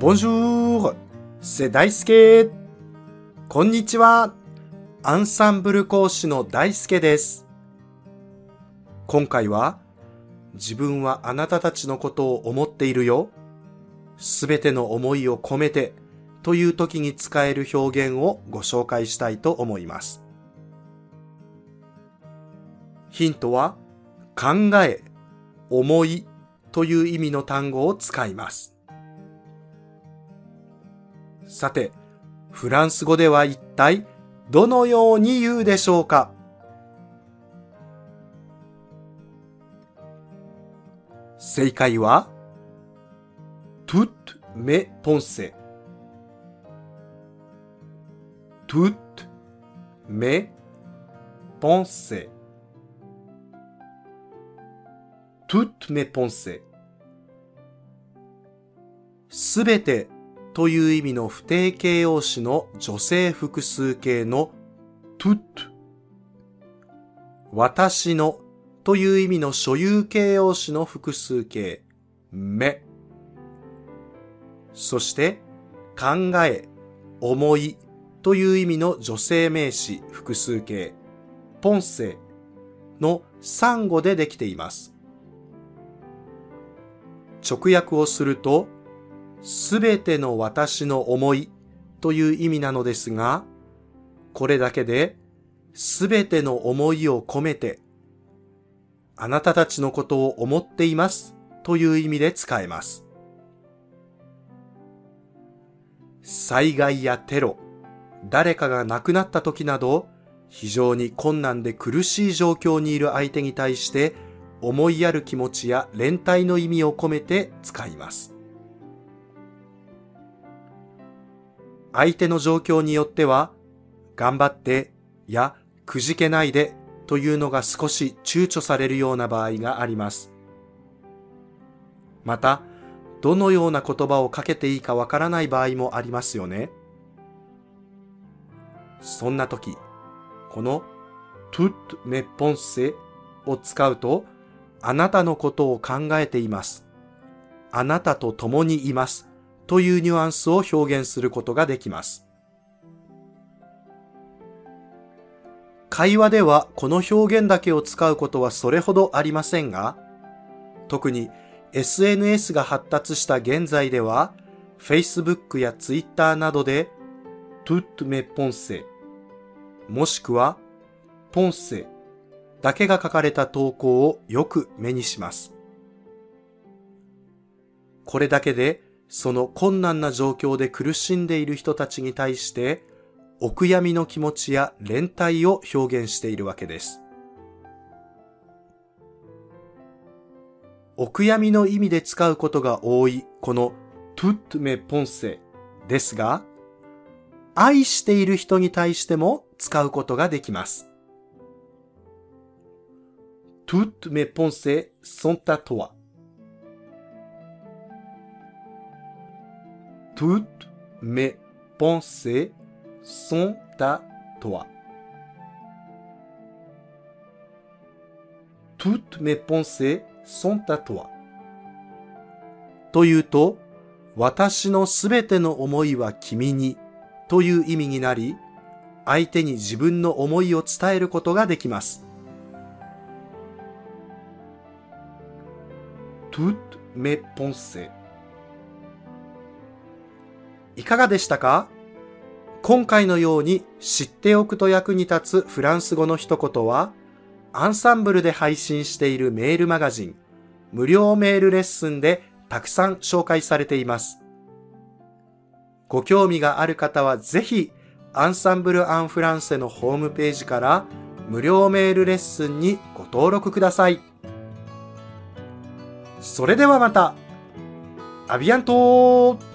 Bonjour! C'est 大輔こんにちはアンサンブル講師の大輔です。今回は、自分はあなたたちのことを思っているよ。すべての思いを込めてという時に使える表現をご紹介したいと思います。ヒントは、考え、思いという意味の単語を使います。さて、フランス語では一体どのように言うでしょうか正解は、toutes mes pensées toutes mes pensées toutes mes pensées すべてという意味の不定形容詞の女性複数形の tout 私のという意味の所有形容詞の複数形めそして考え、思いという意味の女性名詞複数形ポンセの3語でできています。直訳をすると、すべての私の思いという意味なのですが、これだけで、すべての思いを込めて、あなたたちのことを思っていますという意味で使えます。災害やテロ、誰かが亡くなった時など、非常に困難で苦しい状況にいる相手に対して、思いやる気持ちや連帯の意味を込めて使います。相手の状況によっては、頑張ってやくじけないでというのが少し躊躇されるような場合があります。また、どのような言葉をかけていいかわからない場合もありますよね。そんな時、この tout mes pensées を使うと、あなたのことを考えています。あなたと共にいます。というニュアンスを表現することができます。会話ではこの表現だけを使うことはそれほどありませんが、特に SNS が発達した現在では、Facebook や Twitter などで、toutes mes pensées もしくは、ポンセだけが書かれた投稿をよく目にします。これだけで、その困難な状況で苦しんでいる人たちに対して、お悔やみの気持ちや連帯を表現しているわけです。お悔やみの意味で使うことが多いこの toutes mes pensées ですが、愛している人に対しても使うことができます。toutes mes pensées sont à toi. Toutes mes pensées sont à toi. toutes mes pensées sont à toi. というと、私のすべての思いは君にという意味になり、相手に自分の思いを伝えることができます。toutes mes pensées いかがでしたか？今回のように知っておくと役に立つフランス語の一言は、アンサンブルで配信しているメールマガジン、無料メールレッスンでたくさん紹介されています。ご興味がある方はぜひ、アンサンブル・アン・フランセのホームページから無料メールレッスンにご登録ください。それではまた、アビアントー